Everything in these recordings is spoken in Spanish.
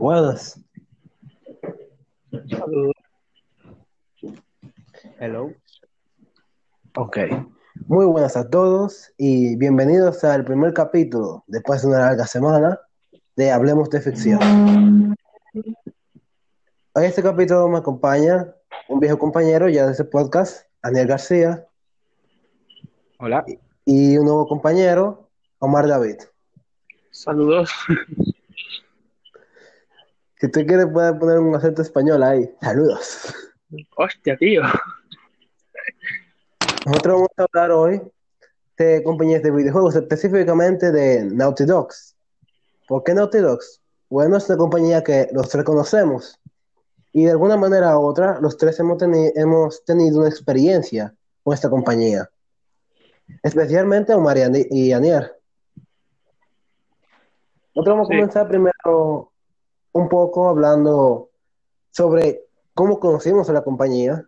Buenas. Saludos. Hello. Ok. Muy buenas a todos y bienvenidos al primer capítulo, después de una larga semana, de Hablemos de Ficción. Hoy este capítulo me acompaña un viejo compañero ya de ese podcast, Daniel García, Hola. y un nuevo compañero, Omar David. Saludos. Si usted quiere puede poner un acento español ahí. Saludos. Hostia, tío. Nosotros vamos a hablar hoy de compañías de videojuegos, específicamente de Naughty Dogs. ¿Por qué Naughty Dogs? Bueno, es una compañía que los tres conocemos y de alguna manera u otra los tres hemos, teni- hemos tenido una experiencia con esta compañía. Especialmente Omar y Ani- y Anier. Nosotros vamos a Sí. comenzar primero un poco hablando sobre cómo conocimos a la compañía.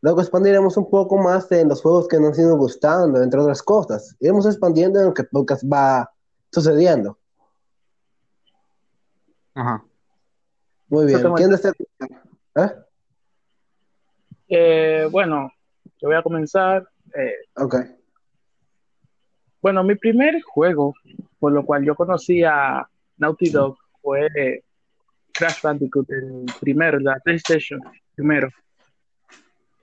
Luego expandiremos un poco más en los juegos que nos han ido gustando, entre otras cosas. Iremos expandiendo en lo que podcast va sucediendo. Ajá. Muy bien. ¿Quién desea? ¿Eh? Eh, bueno, yo voy a comenzar. Eh, Ok. bueno, mi primer juego, por lo cual yo conocí a Naughty Dog, fue eh, Crash Bandicoot, el primero, la PlayStation, primero.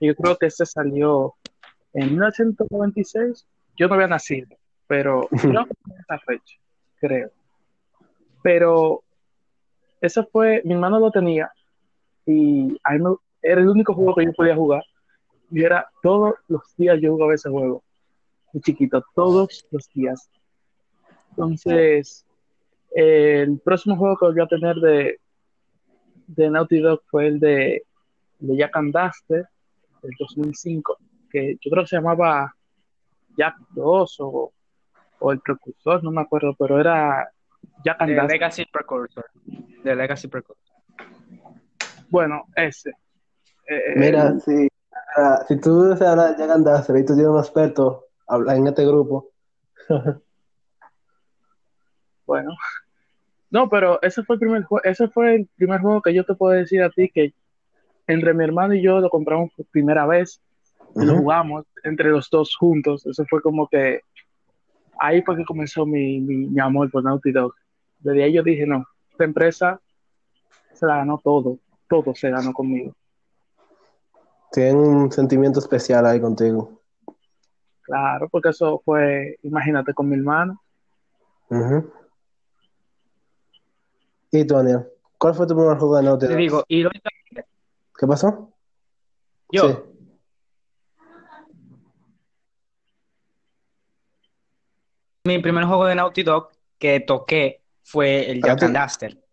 Yo creo que ese salió en 1996. Yo no había nacido, pero fue esa fecha, creo. Pero ese fue, mi hermano lo tenía y a mí me- era el único juego que yo podía jugar. Y era todos los días yo jugaba ese juego. Muy chiquito, todos los días. Entonces, el próximo juego que volví a tener de, de Naughty Dog fue el de, de Jack and Duster, del 2005, que yo creo que se llamaba Jack 2 o, o el precursor, no me acuerdo, pero era Jack and The Duster. Legacy Precursor. The Legacy Precursor. Bueno, ese. Eh, Mira, si, ah, si tú deseas hablar de Jack and Daxter y tú tienes un experto habla en este grupo, Bueno, no, pero ese fue el primer juego, ese fue el primer juego que yo te puedo decir a ti que entre mi hermano y yo lo compramos por primera vez y lo jugamos entre los dos juntos. Eso fue como que ahí fue que comenzó mi, mi, mi amor por Naughty Dog. Desde ahí yo dije, no, esta empresa se la ganó todo, todo se ganó conmigo. tienen un sentimiento especial ahí contigo. Claro, porque eso fue, imagínate, con mi hermano. ¿Y tú, Daniel? ¿Cuál fue tu primer juego de Naughty Te Dog? digo, irónicamente, ¿Qué pasó? yo, Sí. mi primer juego de Naughty Dog que toqué fue el Jack and ti. Duster.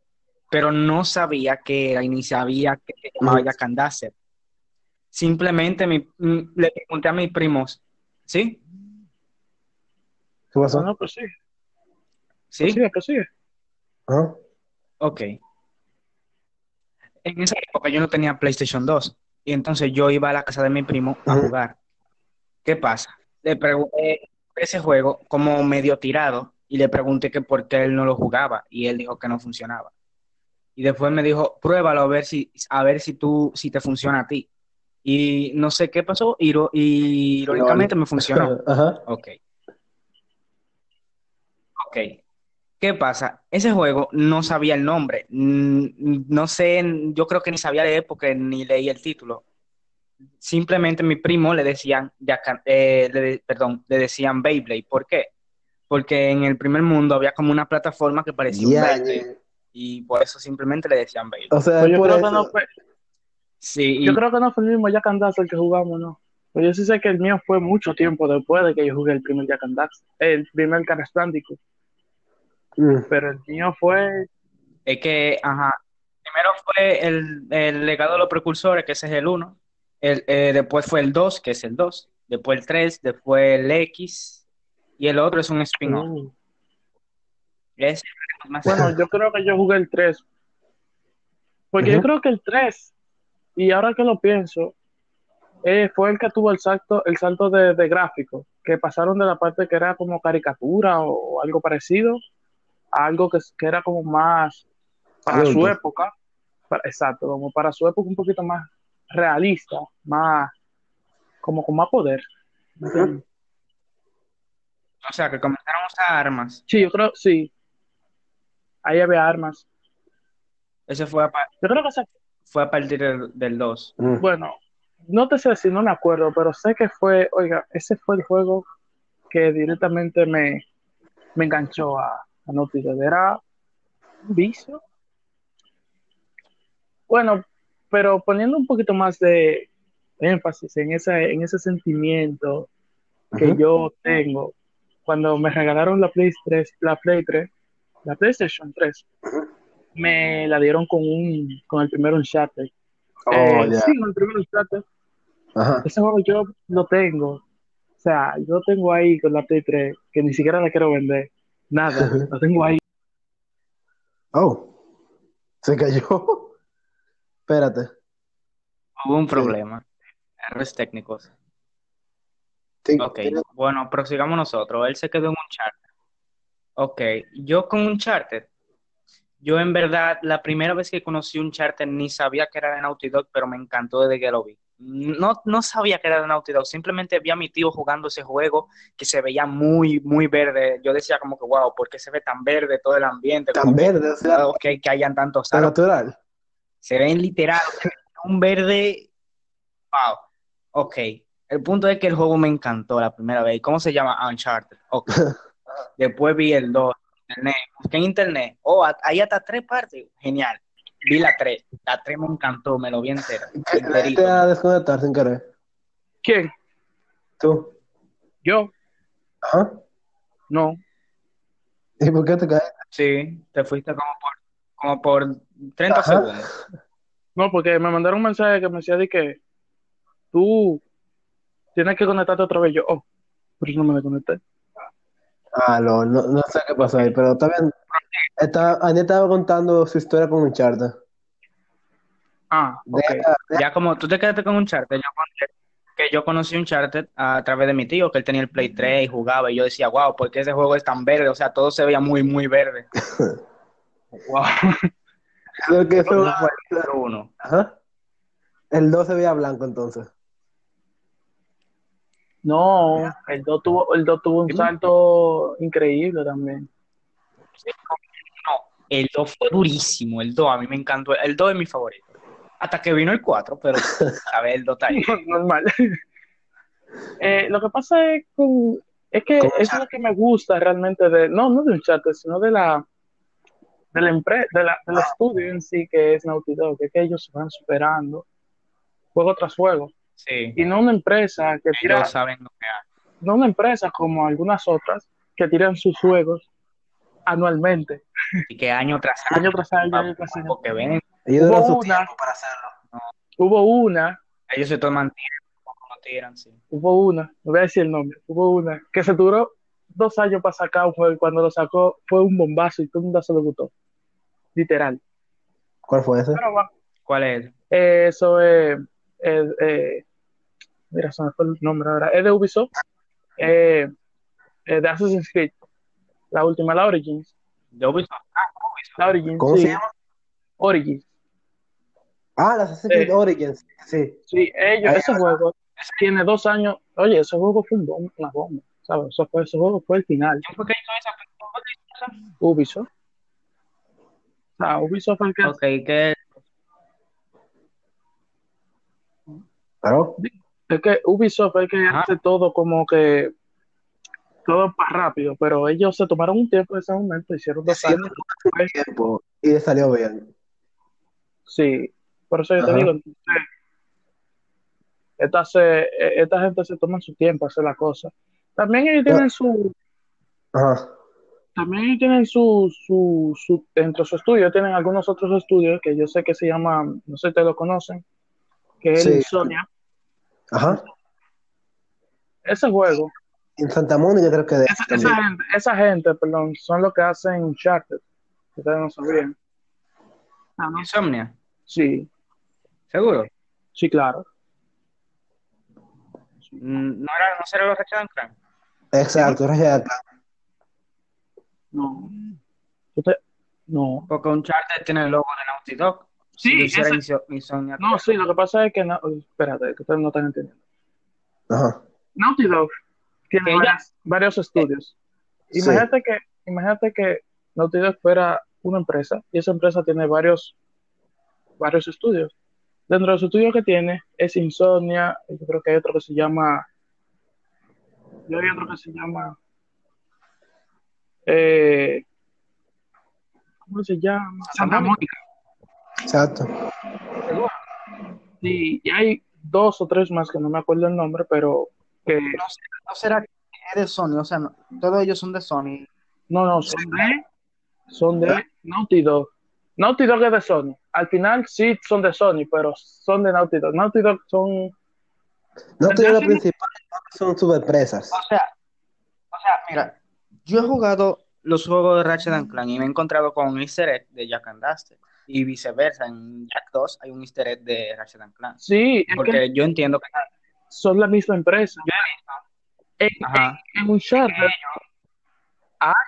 Pero no sabía que era y ni sabía que se llamaba Ujú. Jack and Duster. Simplemente mi- mm, le pregunté a mis primos, ¿sí? ¿Qué pasó? No, no, pues sí, ¿Sí? prosigue, prosigue. Ajá. Ok. En esa época yo no tenía PlayStation 2 y entonces yo iba a la casa de mi primo a jugar. ¿Qué pasa? Le pregunté ese juego como medio tirado y le pregunté que por qué él no lo jugaba y él dijo que no funcionaba. Y después me dijo, pruébalo a ver si, a ver si tú, si te funciona a ti. Y no sé qué pasó, iro- y irónicamente me funcionó. Ajá. Ok. Ok. ¿Qué pasa? Ese juego no sabía el nombre. Mm, No sé, yo creo que ni sabía leer porque ni leí el título. Simplemente mi primo le decían, eh, le perdón, le decían Beyblade. ¿Por qué? Porque en el primer mundo había como una plataforma que parecía un Ya, Beyblade ya. y por eso simplemente le decían Beyblade. O sea, Pues es yo por creo que no fue, Sí, y- Yo creo que no fue el mismo Jack and Daxter que jugamos, ¿no? Pero yo sí sé que el mío fue mucho tiempo después de que yo jugué el primer Jack and Daxter, el primer Crash Bandicoot, Mm. pero el mío fue, Es que, ajá, primero fue el, el legado de los precursores, que ese es el 1. El, eh, después fue el 2, que es el 2. Después el 3, después el X. Y el otro es un spin-off. Mm. Es más bueno, yo creo que yo jugué el 3, porque yo creo que el 3, y ahora que lo pienso, eh, fue el que tuvo el salto, el salto de, de gráfico, que pasaron de la parte que era como caricatura o, algo parecido, a algo que, que era como más para su época, para- exacto, como para su época un poquito más realista, más, como con más poder. O sea, que comenzaron a usar armas. Sí, yo creo, sí. Ahí había armas. Ese fue a, Yo creo que fue a partir del, del 2. Mm. bueno, no te sé si no me acuerdo, pero sé que fue, oiga, ese fue el juego que directamente me, me enganchó a, a Naughty Dog. Era un vicio. Bueno, pero poniendo un poquito más de énfasis en ese, en ese sentimiento que yo tengo cuando me regalaron la Play 3, la Play 3, la PlayStation 3, me la dieron con un con el primer Uncharted. Oh, Eh. Sí, con el primer Uncharted. Ajá. Ese juego yo lo tengo. O sea, yo lo tengo ahí con la Play 3, que ni siquiera la quiero vender. Nada, lo tengo ahí. Oh. Se cayó. Espérate. Hubo un problema. Errores técnicos. Sí, Ok, bueno, prosigamos nosotros. Él se quedó en Uncharted. Ok, yo con Uncharted, yo en verdad, la primera vez que conocí Uncharted ni sabía que era de Naughty Dog, pero me encantó desde que lo vi. No, no sabía que era de Naughty Dog, simplemente vi a mi tío jugando ese juego que se veía muy, muy verde. Yo decía como que, wow, ¿por qué se ve tan verde todo el ambiente? Tan Como verde, o sea, que hayan tantos tan árboles. natural. Se ven literal, un verde. Wow. Ok. El punto es que el juego me encantó la primera vez. ¿Cómo se llama? Uncharted. Ok. Después vi el 2. Internet. Busqué en internet. Oh, hay hasta tres partes. Genial. Vi la 3. La 3 me encantó. Me lo vi entera. ¿Qué- Enterito. Te a desconectar sin querer. ¿Quién? Tú. ¿Yo? Ajá. No. ¿Y por qué te caes? Sí, te fuiste como por, como por 30 Ajá. segundos. No, porque me mandaron un mensaje que me decía de que tú tienes que conectarte otra vez. Yo, oh, pero no me desconecté. Ah, no, no, no sé qué pasó ahí, pero también Aniel estaba contando su historia con Uncharted. Ah, ok. Deja- Ya como tú te quedaste con Uncharted, yo conté que yo conocí Uncharted a través de mi tío, que él tenía el Play 3 y jugaba, y yo decía, wow, ¿por qué ese juego es tan verde? O sea, todo se veía muy, muy verde. Wow. Creo que fue- uno. Ajá. El 2 se veía blanco entonces. No, el 2 tuvo, el 2 tuvo un salto increíble también. No, el 2 fue durísimo, el 2 a mí me encantó, el 2 es mi favorito. Hasta que vino el 4, pero a ver, el 2 está ahí. Normal. Eh, lo que pasa es, con, es que eso es lo que me gusta realmente de, no, no de Uncharted, sino de la de la empresa, de la, del estudio en sí que es Naughty Dog, que es que ellos se van superando juego tras juego. Sí, Y no una empresa que tira, ellos saben lo que hacen. no una empresa como algunas otras que tiran sus juegos anualmente, Y que año tras año, año tras año, año tras año. porque ven, Ellos Hubo su una- tiempo para hacerlo. Hubo una ellos se toman tiempo, no tiran, sí. hubo una, no voy a decir el nombre, hubo una que se duró dos años para sacar un juego y cuando lo sacó fue un bombazo y todo el mundo se lo gustó. Literal. ¿Cuál fue ese? Pero ¿Cuál es? eh, eso es, eh, eh, mira, se me fue el nombre ahora, es de Ubisoft, eh, eh, de Assassin's Creed, la última, la Origins, De Ubisoft. Ah, Ubisoft. la Origins, ¿Cómo sí, se llama? Origins, Ah, la Assassin's Creed Eh. Origins. Sí. sí, ellos, Ahí ese juego tiene dos años, oye, ese juego fue un bom- una bomba, ¿sabes? Eso fue, ese juego fue el final, ¿Quién fue que hizo esa? Ubisoft. Ah, Ubisoft fue el que Ok, que Claro. Es que Ubisoft es el que hace todo como que todo para rápido, pero ellos se tomaron un tiempo en ese momento, hicieron dos años. Tiempo. Y le salió bien. Sí, por eso yo te Ajá. digo, entonces, esta, se- eh, esta gente se toma su tiempo a hacer la cosa. También ellos tienen su, Ajá. también ellos tienen su, su, su, dentro de su estudio, tienen algunos otros estudios que yo sé que se llaman, no sé si ustedes lo conocen, que es Sí. Insomnia. Ajá. Ese juego, En Santa Mónica creo que de esa, gente, esa gente, perdón, son los que hacen Uncharted, ustedes no sabían. Ah, no, Insomnia. Sí, ¿Seguro? sí, claro. Mm, ¿No era, no será los Ratchet Clank? Exacto, Ratchet Clank. No. Usted- No. Porque Uncharted tiene el logo de Naughty Dog. Sí, Si ese- No, sí, lo que pasa es que... No, espérate, que ustedes no están entendiendo. Ajá. Naughty Dog tiene Que ella- varias- varios estudios. Sí. Imagínate que, imagínate que Naughty Dog fuera una empresa y esa empresa tiene varios, varios estudios. Dentro de los estudios que tiene es Insomnia, y yo creo que hay otro que se llama, yo hay otro que se llama, eh, ¿cómo se llama? Santa Mónica. Exacto. Y hay dos o tres más que no me acuerdo el nombre, pero que No, será que es de Sony, o sea, no- todos ellos son de Sony. No, no, son de, son de Naughty Dog. Naughty Dog es de Sony. Al final sí son de Sony, pero son de Naughty Dog. Naughty Dog son... No te digo ¿Verdad lo que- principal, son subempresas. O sea, o sea, mira, yo he jugado los juegos de Ratchet and Clank y me he encontrado con un easter egg de Jack and Daxter y viceversa. En Jack 2 hay un easter egg de Ratchet and Clank. Sí, es que Porque yo entiendo que son la misma empresa. En, Ajá. en, en Uncharted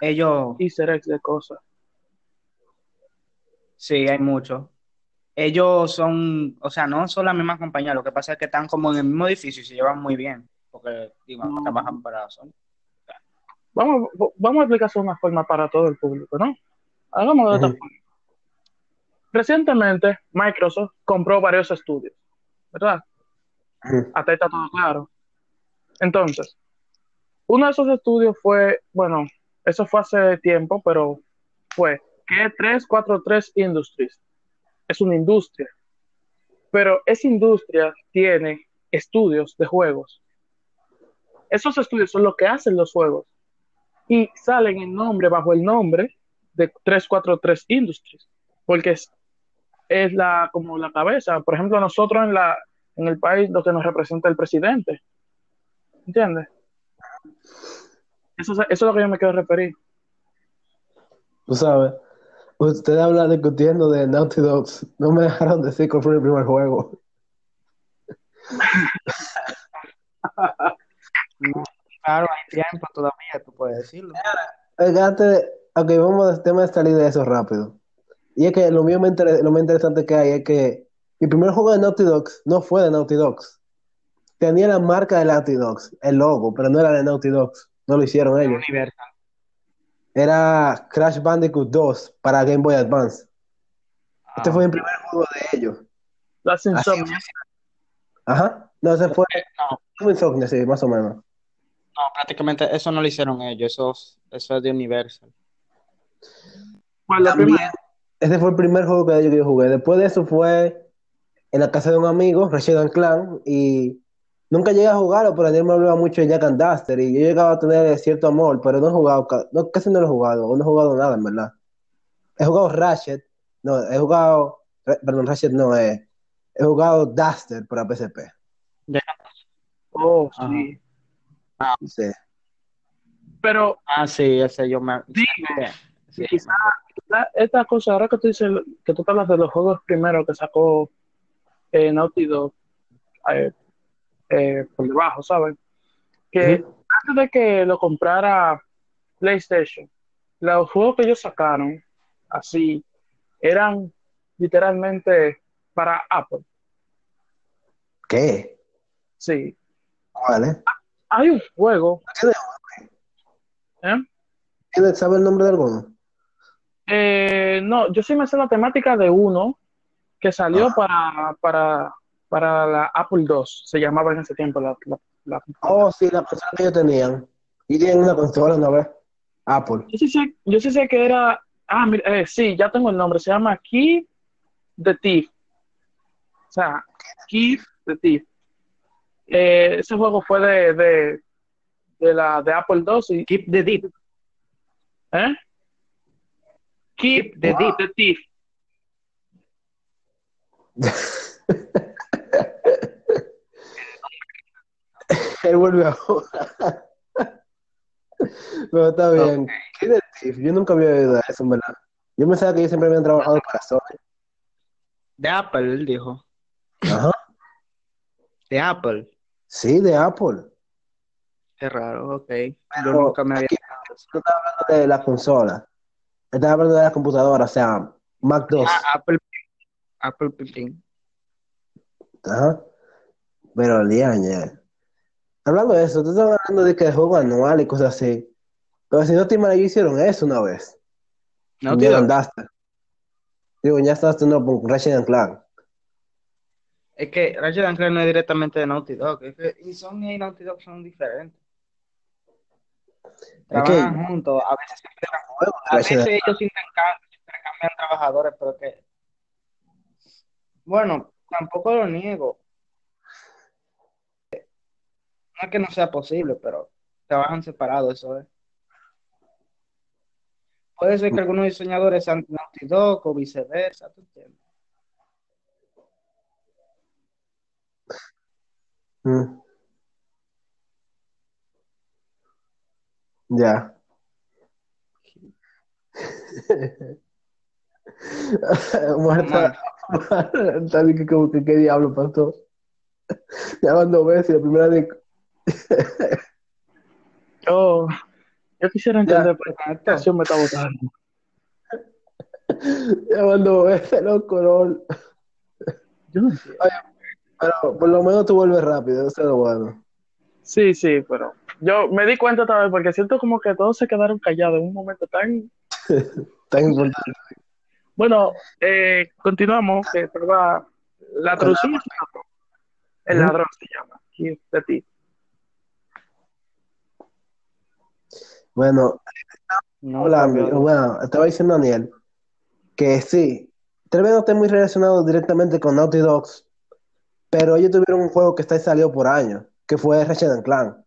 ellos, easter eggs de cosas. sí, hay muchos. Ellos son, o sea, no son la misma compañía, lo que pasa es que están como en el mismo edificio y se llevan muy bien, porque trabajan para Sony. Vamos, vamos a explicar de una forma para todo el público, ¿no? Hagámoslo de Ujú. forma. Recientemente, Microsoft compró varios estudios, ¿verdad? Ujú. Hasta ahí está todo claro. Entonces, uno de esos estudios fue, bueno, eso fue hace tiempo, pero fue que 343 Industries. Es una industria. Pero esa industria tiene estudios de juegos. Esos estudios son los que hacen los juegos. Y salen en nombre, bajo el nombre de 343 Industries. Porque es, la, como la cabeza. Por ejemplo, nosotros en la, en el país lo que nos representa el presidente. ¿Entiendes? Eso, es- eso es lo que yo me quiero referir. Tú sabes, usted habla discutiendo de Naughty Dogs. No me dejaron decir cuál fue el primer juego. Claro, hay tiempo todavía, tú puedes decirlo. Fíjate, ok, vamos al tema de salir de eso rápido. Y es que lo mío me lo más interesante que hay es que mi primer juego de Naughty Dogs no fue de Naughty Dogs. Tenía la marca de Naughty Dogs, el logo, pero no era de Naughty Dogs. No lo hicieron ellos. Universal. Era Crash Bandicoot 2 para Game Boy Advance. Este Ah. fue mi primer juego de ellos. Las Insomnia. Ajá. No, ese fue No, como Insomnia, sí, más o menos. no, prácticamente eso no lo hicieron ellos, eso, eso es de Universal. ¿Cuál la También, primera? Ese fue el primer juego que yo jugué. Después de eso fue en la casa de un amigo, Ratchet and Clank, y nunca llegué a jugarlo, pero él me hablaba mucho de Jack and Daxter, y yo llegaba a tener cierto amor, pero no he jugado, no, casi no lo he jugado, o no he jugado nada, en verdad. He jugado Ratchet, no, he jugado, perdón, Ratchet no, eh, he jugado Daxter para PSP. Oh, Ajá. sí. Sí. Pero Ah, sí, ese yo me... Dime. Sí, quizá la- esta cosa, ahora que tú dices, que tú te hablas de los juegos primero que sacó eh, Naughty Dog eh, eh, por debajo, ¿sabes? Que antes de que lo comprara PlayStation, los juegos que ellos sacaron, así, eran literalmente para Apple. ¿Qué? Sí. ¿Vale? Hay un juego, ¿Tiene, ¿eh? tiene- sabe el nombre de alguno? Eh, no, yo sí me sé la temática de uno que salió Ah. para, para, para la Apple II, se llamaba en ese tiempo la, la- la- Oh, sí, la consola que ellos tenían. Y tienen una consola una vez. Apple. Yo sí sé, yo sí sé que era, ah, mira, eh, sí, ya tengo el nombre, se llama Key the Thief. O sea, Key the Thief. Eh, ese juego fue de, de, de la de Apple II y, Keep the Deep. ¿eh? Keep the the Thief. Él vuelve a jugar. Pero está bien. ¿Qué de Thief? Yo nunca había oído eso, en verdad. Yo pensaba que ellos siempre habían trabajado para Sony. De Apple, él dijo. Ajá. De Apple. Sí, de Apple. Qué raro, ok. Yo Pero nunca me había... No estaba hablando de la consola. Estaba hablando de la computadora, o sea, Mac 2. Ah, Apple, Apple Pipín. Ajá. Pero liaña. Hablando de eso, tú estás hablando de que el juego anual y cosas así. Pero si no te imaginas, hicieron eso una vez. No, tío. andaste. Digo, ya estás no con Ratchet and Clank. Es que Ratchet and Clank no es directamente de Naughty Dog. Es que Insomnia y Naughty Dog son diferentes. Trabajan juntos. A veces, Juego de a veces ellos intercambian, intercambian trabajadores, pero que. Bueno, tampoco lo niego. No es que no sea posible, pero trabajan separados, eso es. Puede ser que algunos diseñadores sean Naughty Dog o viceversa, ¿tú entiendes? Mm. Ya. Marta, Marta, dije como que qué diablo pasó. Ya van dos veces, la primera vez. Yo, yo quisiera entender por qué la Exacto. aplicación me está botando. Ya van dos veces, loco, lol. Yo no entiendo. Pero por lo menos tú vuelves rápido, eso es lo bueno. Sí, sí, pero yo me di cuenta otra vez porque siento como que todos se quedaron callados en un momento tan... Tan importante. Bueno, eh, continuamos, que estaba... La ladrón. El ladrón se llama, aquí de ti. Bueno, No, Hola, amigo. bueno, estaba diciendo Daniel que sí, tal vez no esté muy relacionado directamente con Naughty Dogs, pero ellos tuvieron un juego que está salió por años, que fue Ratchet and Clank,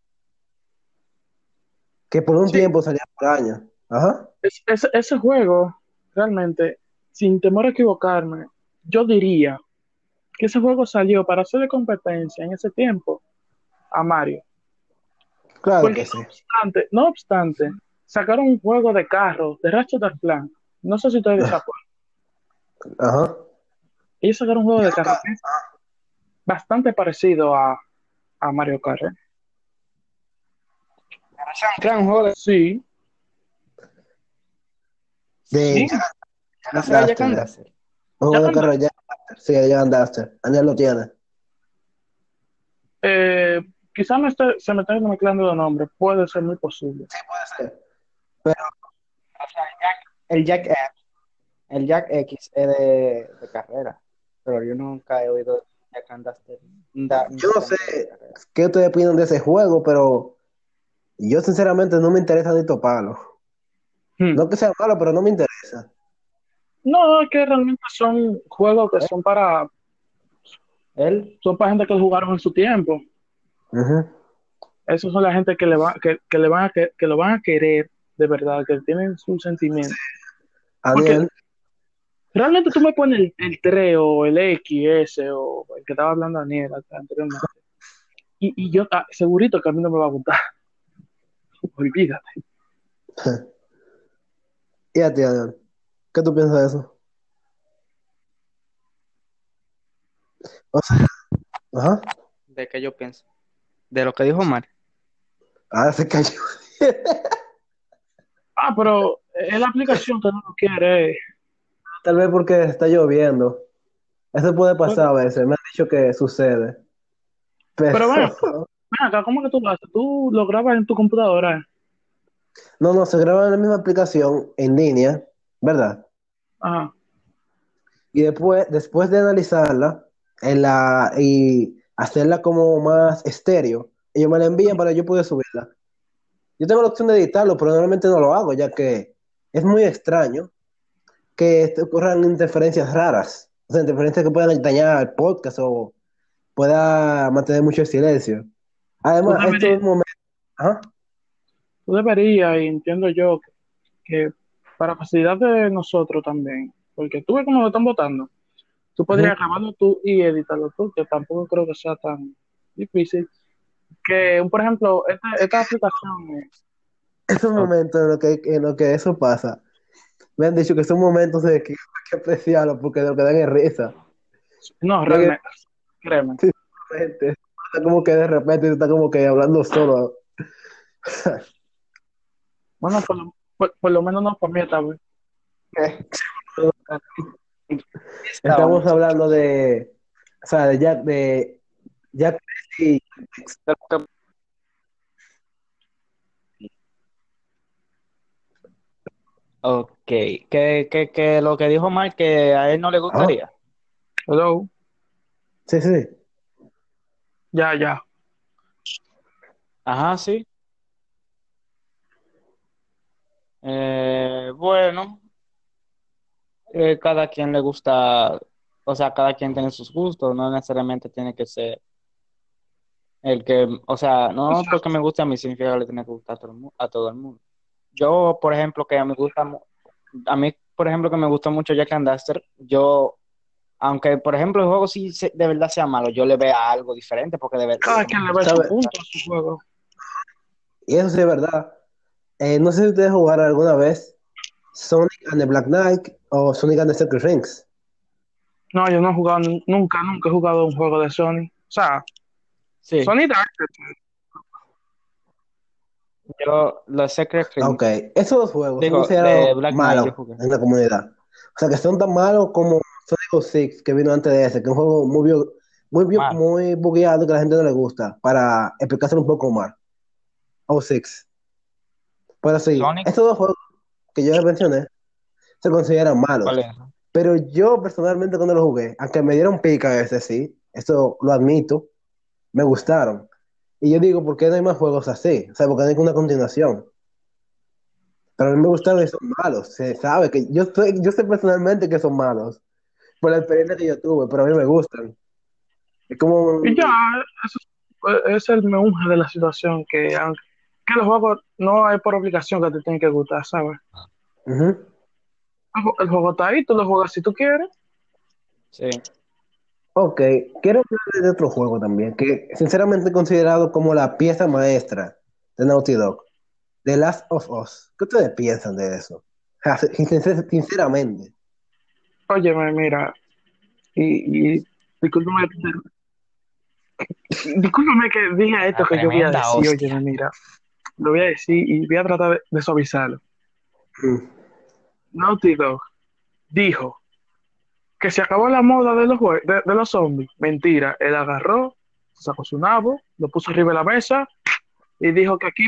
que por un Sí. tiempo salía por años. Ajá. Es- ese- ese juego, realmente, sin temor a equivocarme, yo diría que ese juego salió para hacerle competencia en ese tiempo a Mario. Claro Porque que sí. no obstante, no obstante, sacaron un juego de carro de Ratchet Clank. No sé si ustedes se acuerdan. Ajá. Ellos sacaron un juego de carro que es bastante parecido a, a Mario Kart. ¿eh? And Clank, joder. Sí, De Sí. No Jack and. Daxter. Un juego de Jack carro ya. Sí, ya Duster. Daniel lo tiene. eh, quizás me esté- se me estén mezclando los nombres, puede ser muy posible. Puede ser. O sea, Jack- el Jack X. El Jack X es de, de carrera. Pero yo nunca he oído Jack and Daxter. Da- Yo no sé de qué ustedes opinan de ese juego, pero yo sinceramente no me interesa ni toparlo. Hmm. No que sea malo, pero no me interesa. No, es que realmente son juegos que son para, Él, son para gente que jugaron en su tiempo. Esos son la gente que le, va, que, que le van a, que, que lo van a querer de verdad, que tienen su sentimiento. Realmente tú me pones el, el 3 o el X, o el que estaba hablando Daniel anteriormente. Y, y yo ah, segurito que a mí no me va a gustar. Olvídate. y a ti, Daniel, ¿qué tú piensas de eso? O sea, ajá, ¿de qué yo pienso? De lo que dijo Omar. ahora se cayó. Ah, pero es la aplicación que no lo quiere. Tal vez porque está lloviendo. Eso puede pasar a veces, me han dicho que sucede. Pero, Pero bueno. Acá, ¿cómo que tú lo haces? Tú lo grabas en tu computadora. no, no, se graba en la misma aplicación en línea, ¿verdad? Ajá. Y después, después de analizarla en la, y hacerla como más estéreo, ellos me la envían para yo poder subirla. Yo tengo la opción de editarlo, pero normalmente no lo hago, ya que es muy extraño que ocurran interferencias raras. O sea, interferencias que puedan dañar el podcast o pueda mantener mucho el silencio. Además, Tú esto es un momento. Ajá. Tú deberías, y entiendo yo, que, que para facilidad de nosotros también, porque tú ves cómo lo están votando, tú podrías Ujú. grabarlo tú y editarlo tú, que tampoco creo que sea tan difícil. Que, por ejemplo, esta, esta aplicación, eh, Esos momentos en los que, en los que eso pasa, me han dicho que son momentos de que hay que apreciarlos porque de lo que dan es risa. no, realmente, créeme. Gente, Está como que de repente está como que hablando solo. Bueno, por lo, por, por lo menos no vez. Estamos hablando de, o sea, de Jack, de Jack y Ok, que, que, que lo que dijo Mike que a él no le gustaría. Hello. sí, sí. Ya, ya. Ajá, sí. Eh, bueno, eh, cada quien le gusta, o sea, cada quien tiene sus gustos, no necesariamente tiene que ser el que, o sea, no porque me guste a mí significa que le tiene que gustar a todo el mu- a todo el mundo. Yo, por ejemplo, que me gusta, a mí, por ejemplo, que me gustó mucho Jack and Daxter, yo, aunque, por ejemplo, el juego sí se- de verdad sea malo, yo le vea algo diferente porque de verdad. Cada quien le ve su ¿Sabe? punto a su juego. Y eso sí es verdad. Eh, no sé si ustedes jugaron alguna vez Sonic and the Black Knight o Sonic and the Secret Rings. No, yo no he jugado, nun- nunca, nunca he jugado un juego de Sony. O sea, Sí, Sony Dark, yo, los Secret Rings, Ok, esos dos juegos Digo, son de Black Knight jugué. en la comunidad. O sea, que son tan malos como Sonic 06 que vino antes de ese, que es un juego muy, muy, muy bugueado que a la gente no le gusta, para explicárselo un poco más. 06. Pero sí, Sonic. estos dos juegos que yo les mencioné se consideran malos. Pero yo personalmente cuando lo jugué, aunque me dieron pica a veces, sí, eso lo admito, me gustaron. Y yo digo, ¿por qué no hay más juegos así? O sea, ¿por qué no hay una continuación? Pero a mí me gustaron y son malos. Se sabe que yo sé, yo sé personalmente que son malos por la experiencia que yo tuve, pero a mí me gustan. Es como... Y ya, eso es, el meunje de la situación, que aunque que los juegos no hay por obligación que te tienen que gustar, ¿sabes? El, ju- el juego está ahí, tú lo juegas si tú quieres. Sí. Ok, quiero hablar de otro juego también, que sinceramente he considerado como la pieza maestra de Naughty Dog, The Last of Us. ¿Qué ustedes piensan de eso? Sinceramente. Óyeme, mira, y, y discúlpame, discúlpame que diga esto La que yo voy a decir, hostia. óyeme, mira, lo voy a decir y voy a tratar de, de suavizarlo. Mm. Naughty Dog dijo que se acabó la moda de los, de, de los zombies. Mentira, él agarró, sacó su nabo, lo puso arriba de la mesa y dijo que aquí...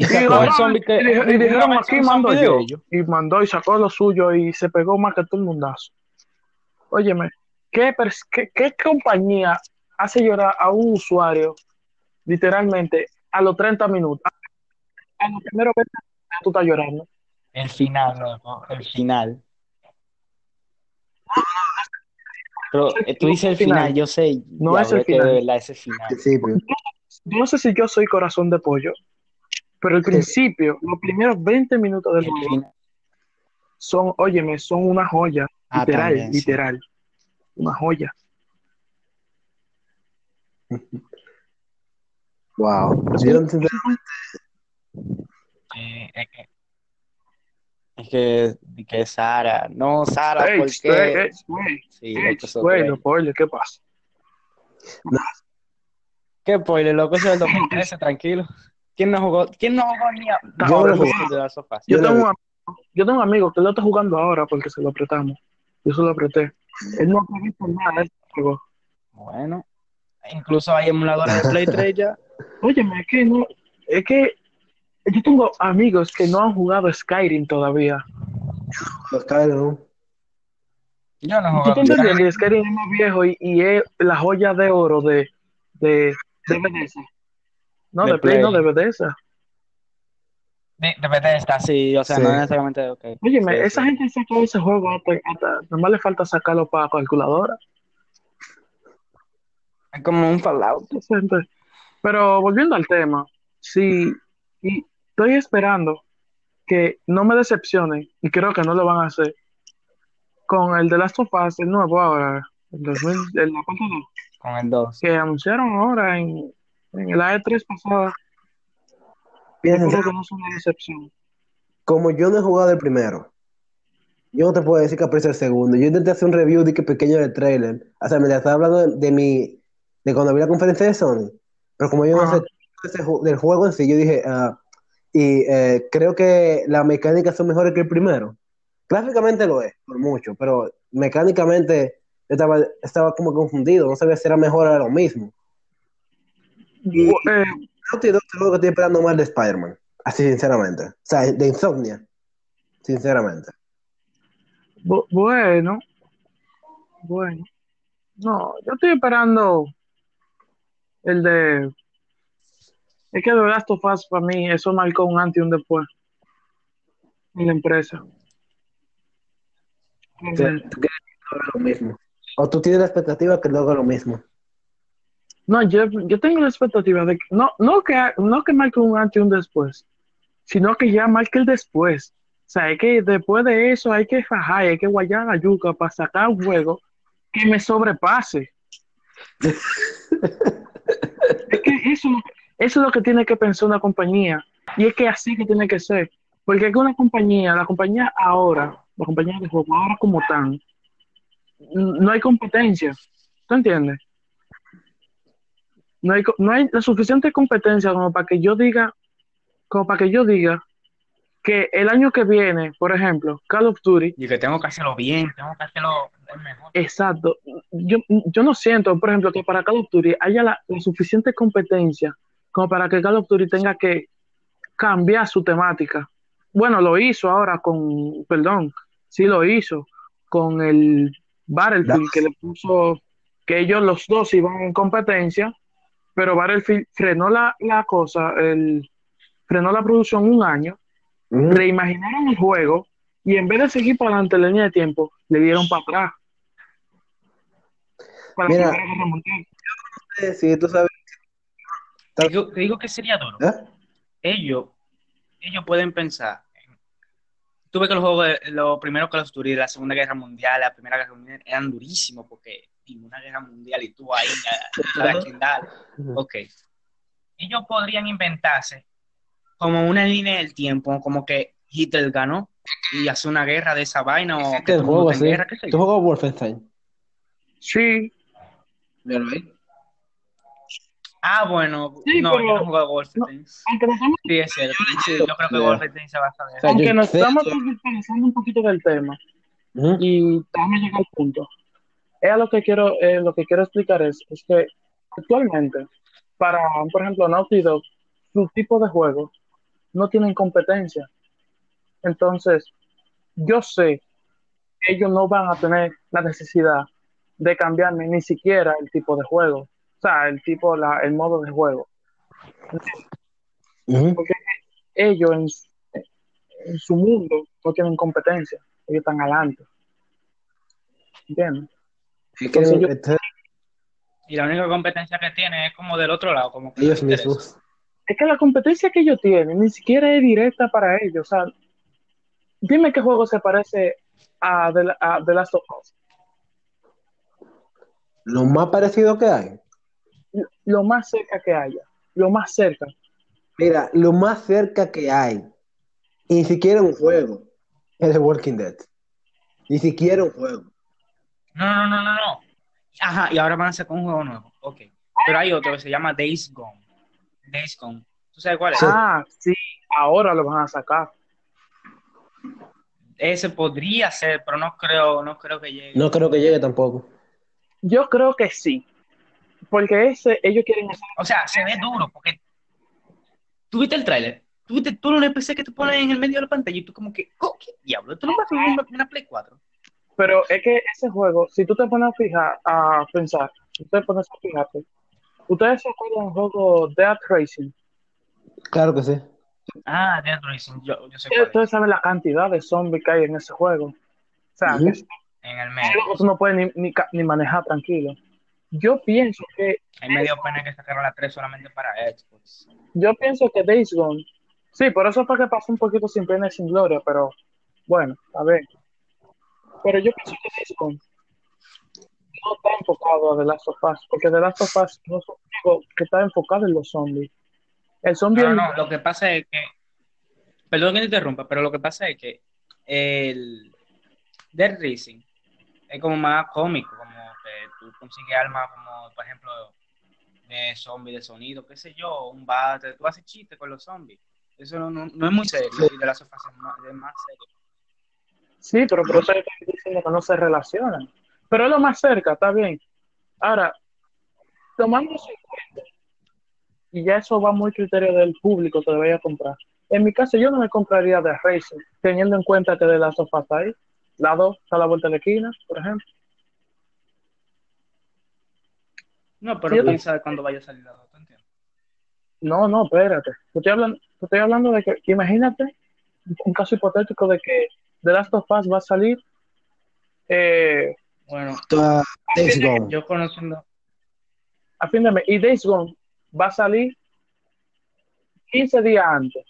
Y Y, sacó no, el zombie que- y dije- y una dijeron, versión aquí mando zombie de yo. ellos. Y mandó y sacó lo suyo y se pegó más que todo el mundazo. Óyeme, ¿qué, qué, qué compañía hace llorar a un usuario literalmente a los 30 minutos? A, a los primeros 20 minutos tú estás llorando. El final, loco, el final. Pero eh, tú dices el final, yo sé, No ya, es el final. de verdad es el final. No sé si yo soy corazón de pollo, pero al principio, los primeros 20 minutos del El juego son, óyeme, son una joya. Ah, literal, también, sí. literal. Una joya. Wow. Yo, sinceramente, Eh, es que, es que, que Sara, no, Sara, Ey, ¿por qué? ey, güey, Sí, ey, loco, eso güey, duele. no, spoiler, ¿qué pasa? ¿Qué spoiler, loco? Eso es el 2013, tranquilo. ¿Quién no jugó? ¿Quién no jugó ni a Yo jugué. sofás? Yo Yo tengo, un, am- yo tengo un amigo que lo está jugando ahora porque se lo apretamos. Yo se lo apreté. Él no ha visto nada de este juego. Bueno, incluso hay emuladores de Play 3 ya. Óyeme, es que no, es que yo tengo amigos que no han jugado Skyrim todavía. los Skyrim. Yo no ¿Tú te jugué. entiendes? Skyrim es más viejo y, y es la joya de oro de, de, de Bethesda. No, De de, Play, no, Play. de Bethesda. De, de Bethesda, sí, o sea, Sí. no necesariamente, ok. Sí, esa sí. gente sacó ese juego hasta, hasta nomás le falta sacarlo para calculadora. Es como un Fallout. Pero volviendo al tema, sí, y estoy esperando que no me decepcionen, y creo que no lo van a hacer, con el de Last of Us, el nuevo ahora, el 2000, el la parte dos, Con el 2. que anunciaron ahora en, en la E3 pasada, sinceramente, que no es una decepción. como yo no he jugado el primero, yo no te puedo decir que aprecio el segundo. Yo intenté hacer un review de que pequeño del trailer. O sea, me estaba hablando de, de mi, de cuando vi la conferencia de Sony. Pero como yo no sé del juego en sí, yo dije, ah, y eh, creo que las mecánicas son mejores que el primero. Gráficamente lo es, por mucho, pero mecánicamente estaba, estaba como confundido, no sabía si era mejor o era lo mismo. Y Eh, lo que estoy esperando más de Spider-Man, así sinceramente. O sea, de Insomnia, sinceramente. bu- bueno, bueno. No, yo estoy esperando el de... Es que The Last of Us para mí, eso marcó un antes y un después en la empresa. O sea, tú quieres que haga lo mismo. O tú tienes la expectativa que lo haga lo mismo. No, yo, yo tengo la expectativa de que no, no que no que marque un antes y un después, sino que ya marque el después. O sea, es que después de eso hay que fajar, hay que guayar la yuca para sacar un juego que me sobrepase. es que eso, eso es lo que tiene que pensar una compañía. Y es que así que tiene que ser. Porque es que una compañía, la compañía ahora, la compañía de juego ahora como tan, no hay competencia. ¿Tú entiendes? No hay, co- no hay la suficiente competencia como para que yo diga, como para que yo diga que el año que viene, por ejemplo, Call of Duty, Y que tengo que hacerlo bien, tengo que hacerlo mejor. exacto, yo, yo no siento, por ejemplo, que para Call of Duty haya la, la suficiente competencia como para que Call of Duty tenga que cambiar su temática. Bueno, lo hizo ahora con, perdón, sí lo hizo con el Battlefield que le puso que ellos los dos iban en competencia, pero Battlefield frenó la, la cosa, el, frenó la producción un año, reimaginaron el juego y en vez de seguir para adelante la línea de tiempo, le dieron para atrás. Para la Mira. Primera Guerra Mundial. Eh, Sí, tú sabes. Te digo, te digo que sería duro. ¿eh? Ellos, ellos pueden pensar. en- Tuve que los juegos, de- los primeros Call of Duty la Segunda Guerra Mundial, la Primera Guerra Mundial, eran durísimos porque en una guerra mundial y tú ahí a, a la chingada. Ok. Ellos podrían inventarse como una línea del tiempo, como que Hitler ganó y hace una guerra de esa vaina o que ¿Qué todo el juego en guerra, ¿Tú juegas Wolfenstein? Sí, Míralo ahí. Ah, bueno, Sí, no, pero- yo no he jugado Wolfenstein. aunque nos estamos, Sí, es cierto. Sí, yo creo que. Wolfenstein se va a saber. O sea, aunque nos sé- estamos distanciando un poquito del tema, y déjame llegar al punto. Es lo que quiero, eh, lo que quiero explicar es, es que actualmente, para, por ejemplo, Naughty Dog, su tipo de juegos no tienen competencia. Entonces, yo sé que ellos no van a tener la necesidad de cambiarme ni siquiera el tipo de juego. O sea, el tipo, la, el modo de juego. Ujú. Ellos en, su- en su mundo no tienen competencia. Ellos están adelante. ¿Entiendes? Es que Entonces yo- este- Y la única competencia que tiene es como del otro lado, como que ellos mismos. es que la competencia que ellos tienen ni siquiera es directa para ellos. O sea, dime qué juego se parece a The, a The Last of Us. Lo más parecido que hay. Lo más cerca que haya. Lo más cerca. Mira, lo más cerca que hay. Y ni siquiera un juego. Es The Walking Dead. Ni siquiera un juego. No, no, no, no, no. Ajá, y ahora van a sacar un juego nuevo. Ok. Pero hay otro que se llama Days Gone. Days Gone. ¿Tú sabes cuál es? Ah, sí, ahora lo van a sacar. Ese podría ser, pero no creo, no creo que llegue. No creo que llegue tampoco. Yo creo que sí. Porque ese, ellos quieren hacer. O sea, se ve duro, porque tú viste el tráiler, tú viste todos los NPC que te ponen en el medio de la pantalla y tú como que, oh, ¿qué diablo? Esto no va a ser una, una Play 4. Pero es que ese juego, si tú te pones a fijar, a pensar, si tú te pones a fijarte, ¿ustedes se acuerdan del juego Death Racing? Claro que sí. Ah, Death Racing, yo, yo sé. Ustedes saben la cantidad de zombies que hay en ese juego. O sea, En el medio. tú no puedes ni, ni manejar tranquilo. Yo pienso que, Hay medio pena que sacaron la 3 solamente para Xbox. yo pienso que Days Gone, sí, por eso fue que pasó un poquito sin pena y sin gloria, pero bueno, a ver. Pero yo pienso que Gone no está enfocado a The Last of Us, porque The Last of Us no es un juego que está enfocado en los zombies. El zombie No, no, lo que pasa es que, perdón que te interrumpa, pero lo que pasa es que el Dead Racing es como más cómico, como que tú consigues armas como, por ejemplo, de zombies, de sonido, qué sé yo, un bate, tú haces chistes con los zombies. Eso no, no, no es muy serio. Y de las sofás es más, es más serio. Sí, pero por eso estoy diciendo que no se relacionan. Pero es lo más cerca, está bien. Ahora, tomando en cuenta, y ya eso va muy criterio del público que debería comprar. En mi caso, yo no me compraría de Razer, teniendo en cuenta que de la sofá está ahí, la 2 está a la vuelta de la esquina, por ejemplo. No, pero Sí, piensa cuándo vaya a salir la dos, ¿te entiendes? No, no, espérate. Te estoy hablando, estoy hablando de que, imagínate un caso hipotético de que The Last of Us va a salir eh, Bueno, Days Gone. yo conociendo, a fin de mes y Days Gone va a salir 15 días antes.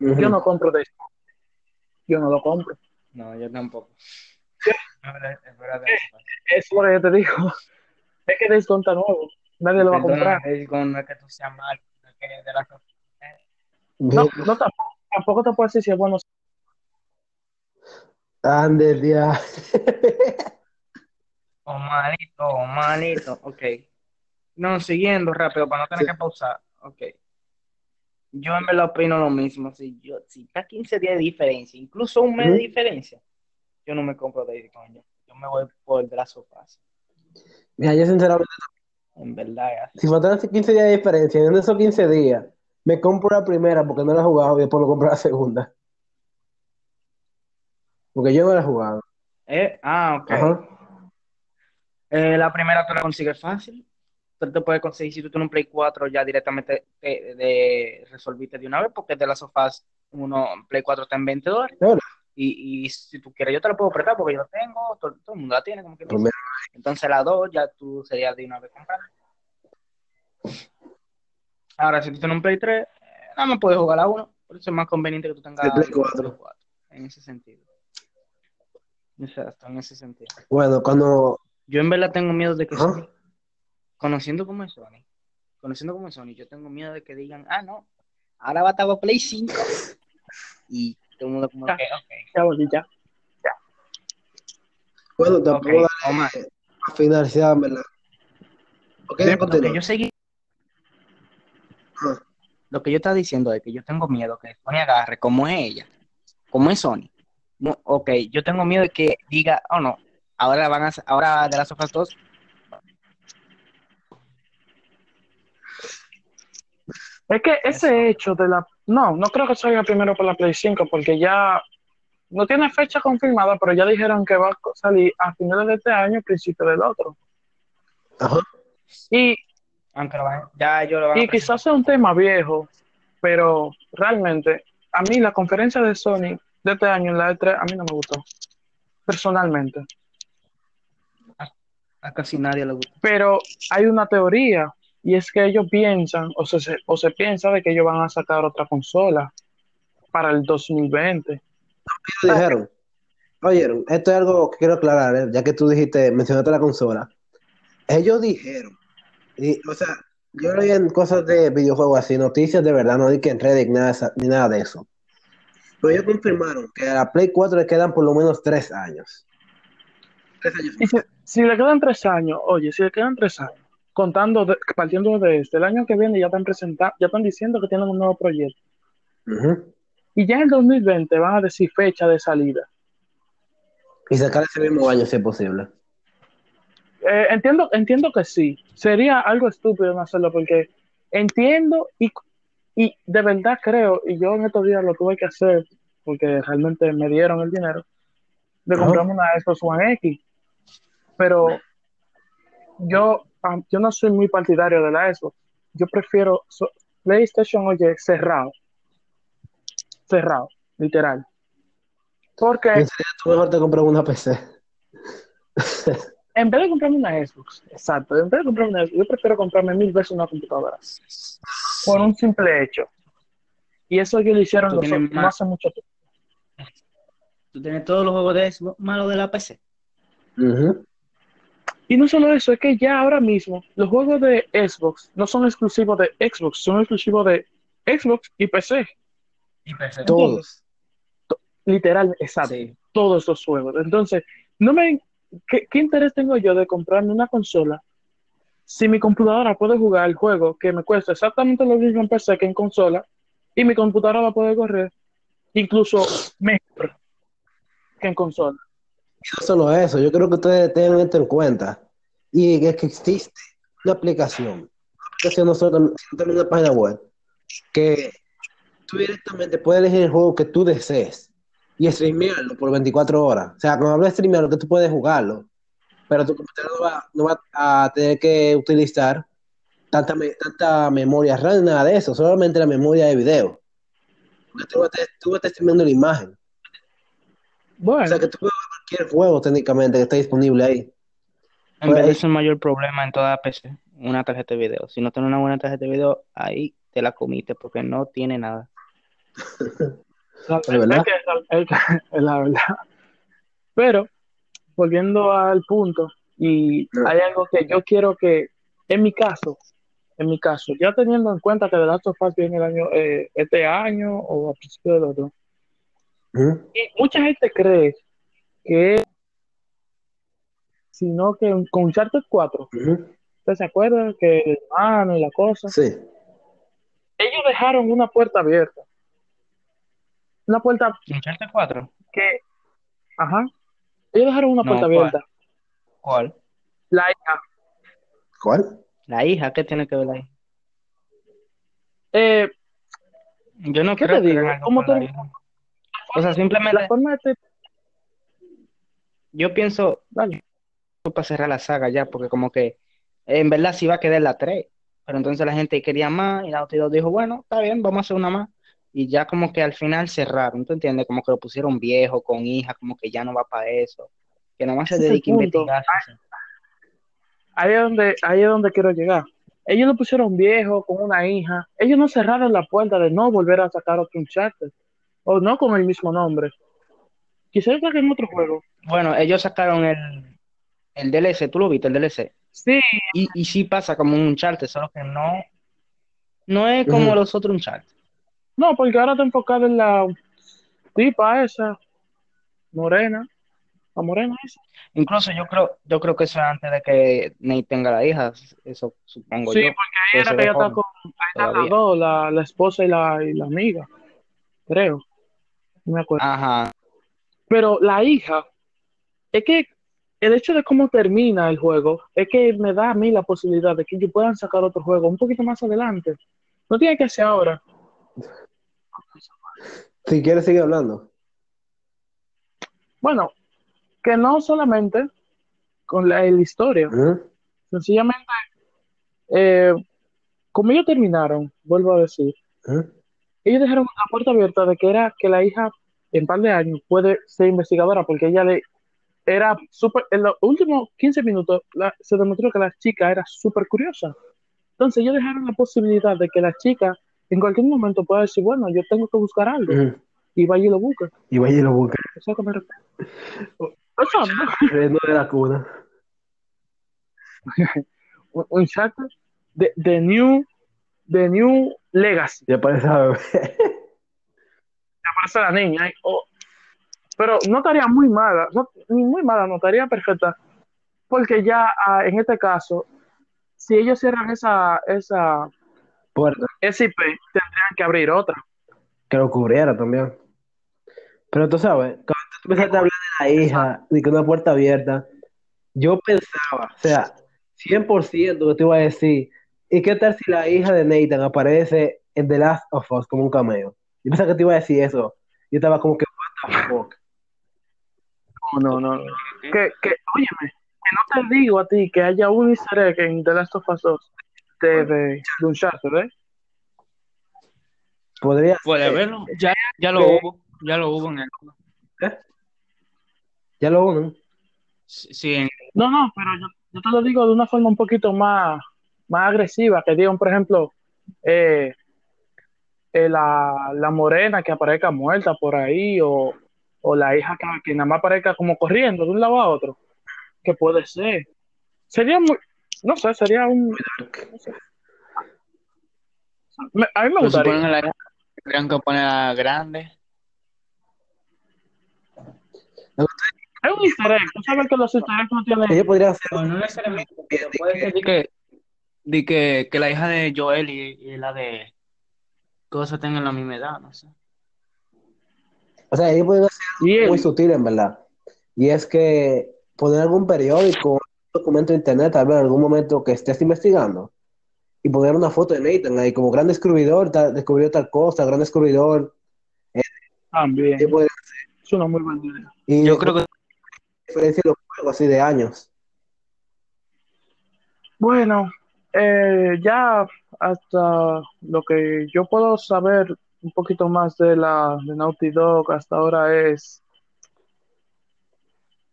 Yo no compro Days Gone. Yo no lo compro. no, yo tampoco. Es verdad, es verdad, de eso. Es lo que yo te digo. Es que Days Gone está nuevo. Nadie lo va a comprar. Es con- no es que tú seas mal, es que de las No, no tampoco, tampoco te puedo decir si es bueno. Ande, dia. O malito, o malito, ok. No, siguiendo rápido para no tener Sí. que pausar, ok. Yo en verdad opino lo mismo, si yo, si está 15 días de diferencia, incluso un mes de diferencia, yo no me compro Daisy coño. Yo me voy por de las sofás. Mira, yo sinceramente, En verdad, si faltan 15 días de diferencia, en esos 15 días, me compro la primera porque no la he jugado y después me compro la segunda. Porque yo no la he jugado. Eh, ah, ok. Ajá. Eh, la primera tú la consigues fácil. Tú te puedes conseguir, si tú tienes un Play 4, ya directamente te, de, resolviste de una vez, porque de las sofás, uno, Play 4 está en 20 dólares. Claro. Y, y si tú quieres, yo te la puedo prestar porque yo la tengo, todo, todo el mundo la tiene, como que. Primero. Entonces la 2 ya tú serías de una vez comprar. Ahora, si tú tienes un Play 3, eh, nada más puedes jugar la 1, por eso es más conveniente que tú tengas El Play el 4. en ese sentido. Exacto, en ese sentido. Bueno, cuando. Yo en verdad tengo miedo de que. Sony, conociendo cómo es Sony, conociendo cómo es Sony, yo tengo miedo de que digan, ah, no, ahora va a estar Play 5. Y todo el mundo como Ya. Bueno, te ok, puedo dar Omar. a finalizar, en ¿verdad? Ok, Lo que continúa. yo seguí, Ajá. lo que yo estaba diciendo es que yo tengo miedo que Sony agarre como es ella, como es Sony. No, ok, yo tengo miedo de que diga, oh no, ahora van a, ahora de las sofás 2, Es que ese hecho de la... No, no creo que salga primero por la Play 5 porque ya no tiene fecha confirmada, pero ya dijeron que va a salir a finales de este año, principio del otro. Ajá. Y, aunque lo van- ya yo lo van a y quizás sea un tema viejo, pero realmente a mí la conferencia de Sony de este año en la E3 a mí no me gustó, personalmente. a casi nadie le gusta. Pero hay una teoría y es que ellos piensan o se, o se piensa de que ellos van a sacar otra consola para el 2020. Ellos dijeron. Oyeron, esto es algo que quiero aclarar, ¿eh? ya que tú dijiste, mencionaste la consola. Ellos dijeron, y, o sea, yo leí en cosas de videojuegos así, noticias de verdad, no di que en Reddit nada, ni nada de eso. Pero ellos confirmaron que a la Play 4 le quedan por lo menos tres años. Tres años. Y si, si le quedan tres años, oye, si le quedan tres años, contando, de- partiendo de este, el año que viene ya están presentando, ya están diciendo que tienen un nuevo proyecto. Ujú. Y ya en el 2020 van a decir fecha de salida. Y sacar ese mismo año si es posible. Eh, entiendo, entiendo que sí. Sería algo estúpido no hacerlo porque entiendo y, y de verdad creo, y yo en estos días lo tuve que hacer porque realmente me dieron el dinero, de comprarme una Xbox One X. Pero yo, yo no soy muy partidario de la Xbox. Yo prefiero so- PlayStation, oye, cerrado. Cerrado, literal. Porque tú mejor te compras una PC. en vez de comprarme una Xbox, exacto, en vez de comprarme una Xbox, yo prefiero comprarme mil veces una computadora. Por un simple hecho. Y eso ellos lo hicieron los- no más- hace mucho tiempo. Tú tienes todos los juegos de Xbox malos de la PC. Ujú. Y no solo eso, es que ya ahora mismo los juegos de Xbox no son exclusivos de Xbox, son exclusivos de Xbox y PC. Y PC. Todos. Literal, exacto. Sí. Todos los juegos. Entonces, no me, ¿qué, qué interés tengo yo de comprarme una consola si mi computadora puede jugar el juego que me cuesta exactamente lo mismo en PC que en consola y mi computadora poder correr incluso mejor que en consola. No solo eso, yo creo que ustedes tengan esto en cuenta. Y es que existe una aplicación, aplicación no solo sino también una página web, que tú directamente puedes elegir el juego que tú desees y streamearlo por 24 horas. O sea, cuando hablo de streamearlo, que tú puedes jugarlo, pero tu computadora no va, no va a tener que utilizar tanta, me- tanta memoria RAM, nada de eso, solamente la memoria de video. Porque tú tú vas a estar streameando la imagen. O Bueno, sea, que tú puedes jugar cualquier juego técnicamente que esté disponible ahí. En Pues verdad, es el mayor problema en toda PC, una tarjeta de video. Si no tienes una buena tarjeta de video, ahí te la comiste porque no tiene nada. la ¿Es verdad? es que es la- es que- es la verdad. Pero, volviendo al punto, y No. hay algo que yo quiero que, en mi caso, en mi caso, ya teniendo en cuenta que The Last of Us viene el año, eh, este año o a principio del otro, y mucha gente cree que sino que con Uncharted 4, Ujú. ¿ustedes se acuerdan? Que el hermano y la cosa, Sí. ellos dejaron una puerta abierta. Una puerta ¿Uncharted 4? que, ajá, ellos dejaron una No, puerta ¿cuál? abierta. ¿Cuál? La hija, ¿Cuál? La hija, ¿qué tiene que ver ahí? eh, Yo no ¿Qué creo te que digo? hagan algo ¿Cómo con la te- hija. O sea, simplemente la forma de te- yo pienso dale. para cerrar la saga ya, porque como que en verdad sí iba a quedar la 3, pero entonces la gente quería más y la Dog dijo, bueno, está bien, vamos a hacer una más. Y ya como que al final cerraron, ¿tú entiendes? Como que lo pusieron viejo, con hija, como que ya no va para eso. Que nada más se dedique a investigar. Ahí es donde, ahí es donde quiero llegar. Ellos lo pusieron viejo con una hija. Ellos no cerraron la puerta de no volver a sacar otro Uncharted. O no con el mismo nombre. Quizás saquen otro juego. Bueno, ellos sacaron el, el DLC, ¿tú lo viste, el DLC? Sí, Y, y sí pasa como un Uncharted, solo que no, no es como los otros Uncharted. No, porque ahora está enfocado en la tipa esa, morena. La morena esa. Incluso yo creo, yo creo que eso es antes de que Nate tenga la hija, eso supongo Sí, yo. porque ahí era que ella está con las dos, la, la esposa y la, y la amiga. Creo. No me acuerdo. Ajá. Pero la hija, es que el hecho de cómo termina el juego, es que me da a mí la posibilidad de que ellos puedan sacar otro juego un poquito más adelante. No tiene que ser ahora. Si quieres, sigue hablando. Bueno, que no solamente con la, la historia, sencillamente, eh, como ellos terminaron, vuelvo a decir, ellos dejaron la puerta abierta de que era que la hija en par de años puede ser investigadora porque ella le era súper, en los últimos 15 minutos la- se demostró que la chica era súper curiosa. Entonces ellos dejaron la posibilidad de que la chica en cualquier momento pueda decir, bueno, yo tengo que buscar algo Ujú. y vaya y lo busca. Y vaya y lo busca. Eso es que me. Saliendo de la cuna. Un, un de, de New de New Legacy. Ya parece a bebé. Me aparece la niña. y- oh, pero no estaría muy mala, no, ni muy mala, no estaría perfecta. Porque ya ah, en este caso, si ellos cierran esa, esa, Puerta. ese IP, tendrían que abrir otra. Que lo cubriera también. Pero tú sabes, cuando tú empezaste a hablar de la hija y con una puerta abierta, yo pensaba, o sea, 100% que te iba a decir, ¿y qué tal si la hija de Nathan aparece en The Last of Us como un cameo? Yo pensaba que te iba a decir eso. Yo estaba como que, what the fuck. No, no, no. Que, que, óyeme, que no te digo a ti que haya un easter egg en The Last of Us 2 de, de, de Uncharted, ¿eh? Podría Puede ser. verlo. Ya, ya lo que- hubo. Ya lo hubo en el. Ya lo unen. Sí, en- No, no, pero yo, yo te lo digo de una forma un poquito más, más agresiva, que digan, por ejemplo, eh, eh, la, la morena que aparezca muerta por ahí, o, o la hija que, que nada más aparezca como corriendo de un lado a otro, que puede ser. Sería muy, no sé, sería un... no sé. Me- a mí me Pero gustaría. la tendrían que poner a grande. Es un easter egg, tú sabes que los easter eggs no tienen... Ellos podrían ser No, no necesariamente. Puede ser que, de que, que la hija de Joel y, y la de. cosas tengan la misma edad, no sé. O sea, ellos pueden hacer algo muy sutil, en verdad. Y es que poner algún periódico, documento de internet, tal vez en algún momento que estés investigando, y poner una foto de Nathan ahí como gran descubridor, tal- descubrió tal cosa, gran descubridor. también. Es una muy buena idea. y Yo creo que diferencia los juegos así de años. Bueno, eh, ya hasta lo que yo puedo saber un poquito más de la de Naughty Dog hasta ahora es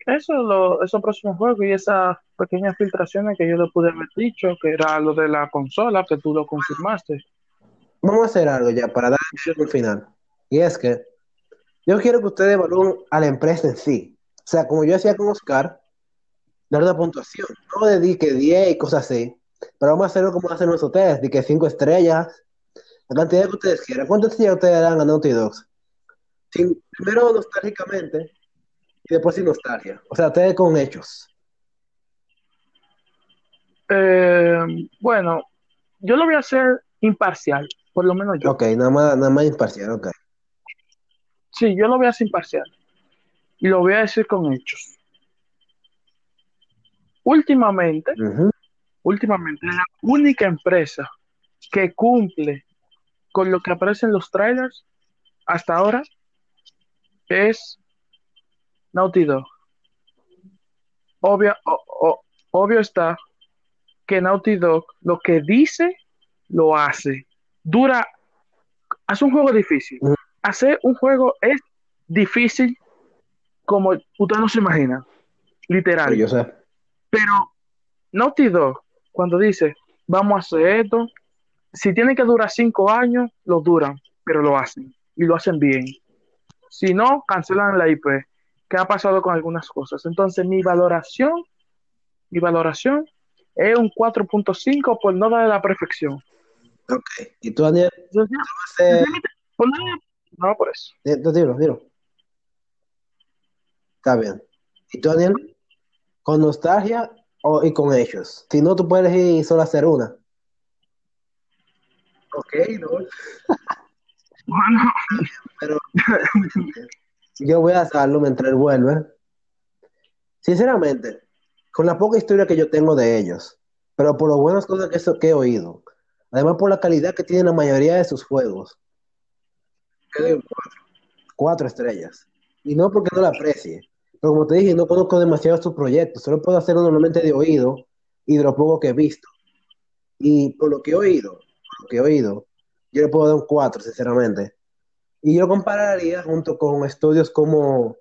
eso, lo, esos próximos juegos y esas pequeñas filtraciones que yo le pude haber dicho, que era lo de la consola, que tú lo confirmaste. Vamos a hacer algo ya para dar un final. Y es que yo quiero que ustedes evalúen a la empresa en sí. O sea, como yo hacía con Oscar, dar una puntuación. No de di que 10 y cosas así. Pero vamos a hacerlo como hacen los hoteles, de que 5 estrellas, la cantidad que ustedes quieran. ¿Cuántas estrellas ustedes dan a Naughty Dogs? Sin- primero nostálgicamente y después sin nostalgia. O sea, ustedes con hechos. Eh, bueno, yo lo voy a hacer imparcial, por lo menos yo. Ok, nada más, nada más imparcial, ok. Sí, yo lo voy a hacer imparcial. Y lo voy a decir con hechos. Últimamente, últimamente, la única empresa que cumple con lo que aparece en los trailers hasta ahora es Naughty Dog. Obvio, o- o- obvio está que Naughty Dog lo que dice, lo hace. Dura, hace un juego difícil. Ujú. Hacer un juego es difícil como usted no se imagina, literal. Yo sé. Pero Naughty Dog, cuando dice, vamos a hacer esto, si tiene que durar cinco años, lo duran, pero lo hacen. Y lo hacen bien. Si no, cancelan la IP, que ha pasado con algunas cosas. Entonces, mi valoración, mi valoración es un 4.5 por no darle la perfección. Ok. ¿Y tú, Daniel? Eh, no, por eso. Eh, Dilo, dilo. Está bien. ¿Y tú, Daniel? ¿Con nostalgia o, y con hechos? Si no, tú puedes ir solo a hacer una. Ok, no. Bueno, Pero yo voy a hacerlo mientras él. Sinceramente, con la poca historia que yo tengo de ellos, pero por las buenas cosas que, que he oído, además por la calidad que tienen la mayoría de sus juegos, un cuatro, estrellas. Y no porque no la aprecie, pero como te dije, no conozco demasiado sus proyectos, solo puedo hacerlo normalmente de oído y de lo poco que he visto. Y por lo que he oído, lo que he oído, yo le puedo dar un 4, sinceramente. Y yo lo compararía junto con estudios como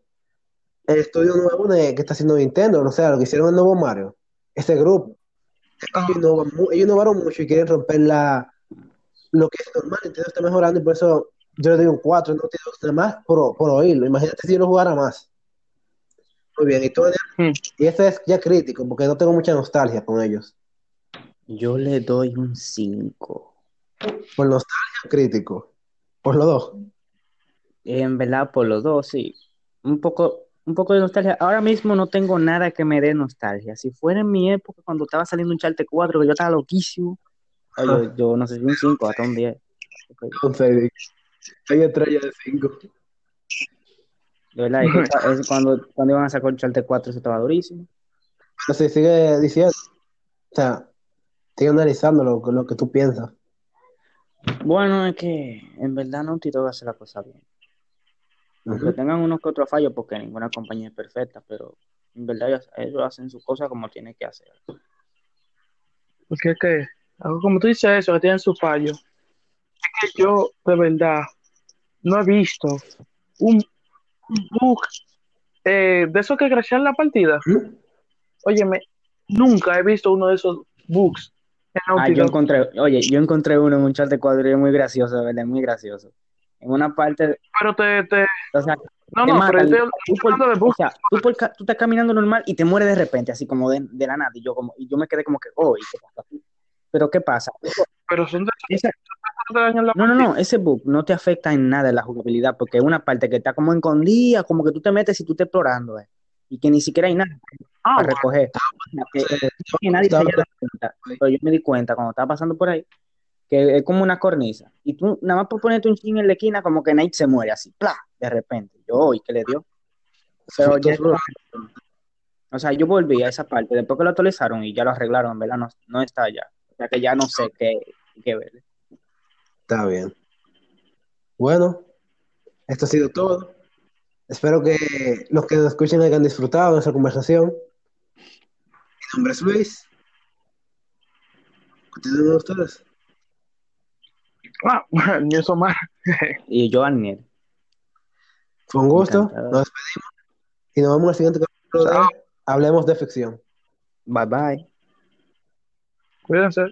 el estudio nuevo de- que está haciendo Nintendo, o sea, lo que hicieron el nuevo Mario, ese grupo. Ellos, innovan mu- ellos innovaron mucho y quieren romper la, lo que es normal. Nintendo está mejorando y por eso yo le doy un 4, no tiene nada más por, por oírlo. Imagínate si yo lo jugara más. Muy bien, y, tú? Hmm. y este es ya crítico porque no tengo mucha nostalgia con ellos. yo le doy un 5. Por nostalgia, crítico. Por los dos. En verdad, por los dos, sí. Un poco, un poco de nostalgia. Ahora mismo no tengo nada que me dé nostalgia. Si fuera en mi época, cuando estaba saliendo un Charte 4, que yo estaba loquísimo, ay, yo, yo no sé si un 5, hasta un 10. Ok. Entonces, hay estrella de 5. De verdad, es cuando, cuando iban a sacar el Charte 4, eso estaba durísimo. Pero si sigue diciendo, o sea, sigue analizando lo, lo que tú piensas. Bueno, es que en verdad Naughty Dog hace la cosa bien. Aunque tengan unos que otros fallos, porque ninguna compañía es perfecta, pero en verdad ellos, ellos hacen su cosa como tienen que hacer. Porque es que, como tú dices eso, que tienen su fallo. Es que yo, de verdad, no he visto un, un bug eh, de esos que crashean la partida. Ujú. Óyeme, nunca he visto uno de esos bugs en Ah, yo encontré, oye, yo encontré uno en un chat de cuadro y es muy gracioso, de verdad, muy gracioso. En una parte, Pero te, te, o sea, no, te no, matan. pero Tú por- de o bugs. sea, tú, por tú estás caminando normal y te mueres de repente, así como de, de la nada. Y yo, como, y yo me quedé como que, oh, ¿y qué pasa? Pero ¿qué pasa? Pero son de Esa- no, no, no, ese bug no te afecta en nada en la jugabilidad, porque es una parte que está como escondida, como que tú te metes y tú estás explorando, eh, y que ni siquiera hay nada Ah, para recoger. O sea, que- que nadie se haya dado cuenta. Pero yo me di cuenta cuando estaba pasando por ahí que es como una cornisa. Y tú, nada más por ponerte un chin en la esquina, como que Nate se muere así, ¡plá! De repente. Yo, ¿y qué le dio? Pero ya o sea, yo volví a esa parte después que lo actualizaron y ya lo arreglaron, ¿verdad? No, no está ya. O sea que ya no sé qué, qué ver. Está bien. Bueno, esto ha sido todo. Espero que los que nos escuchen hayan disfrutado de esa conversación. Mi nombre es Luis. Continúen ustedes. Ah, yo soy Omar. Y yo, Aniel. Un gusto. Encantado. Nos despedimos. Y nos vemos en el siguiente capítulo de. Hablemos de Ficción. Bye bye. Cuídense.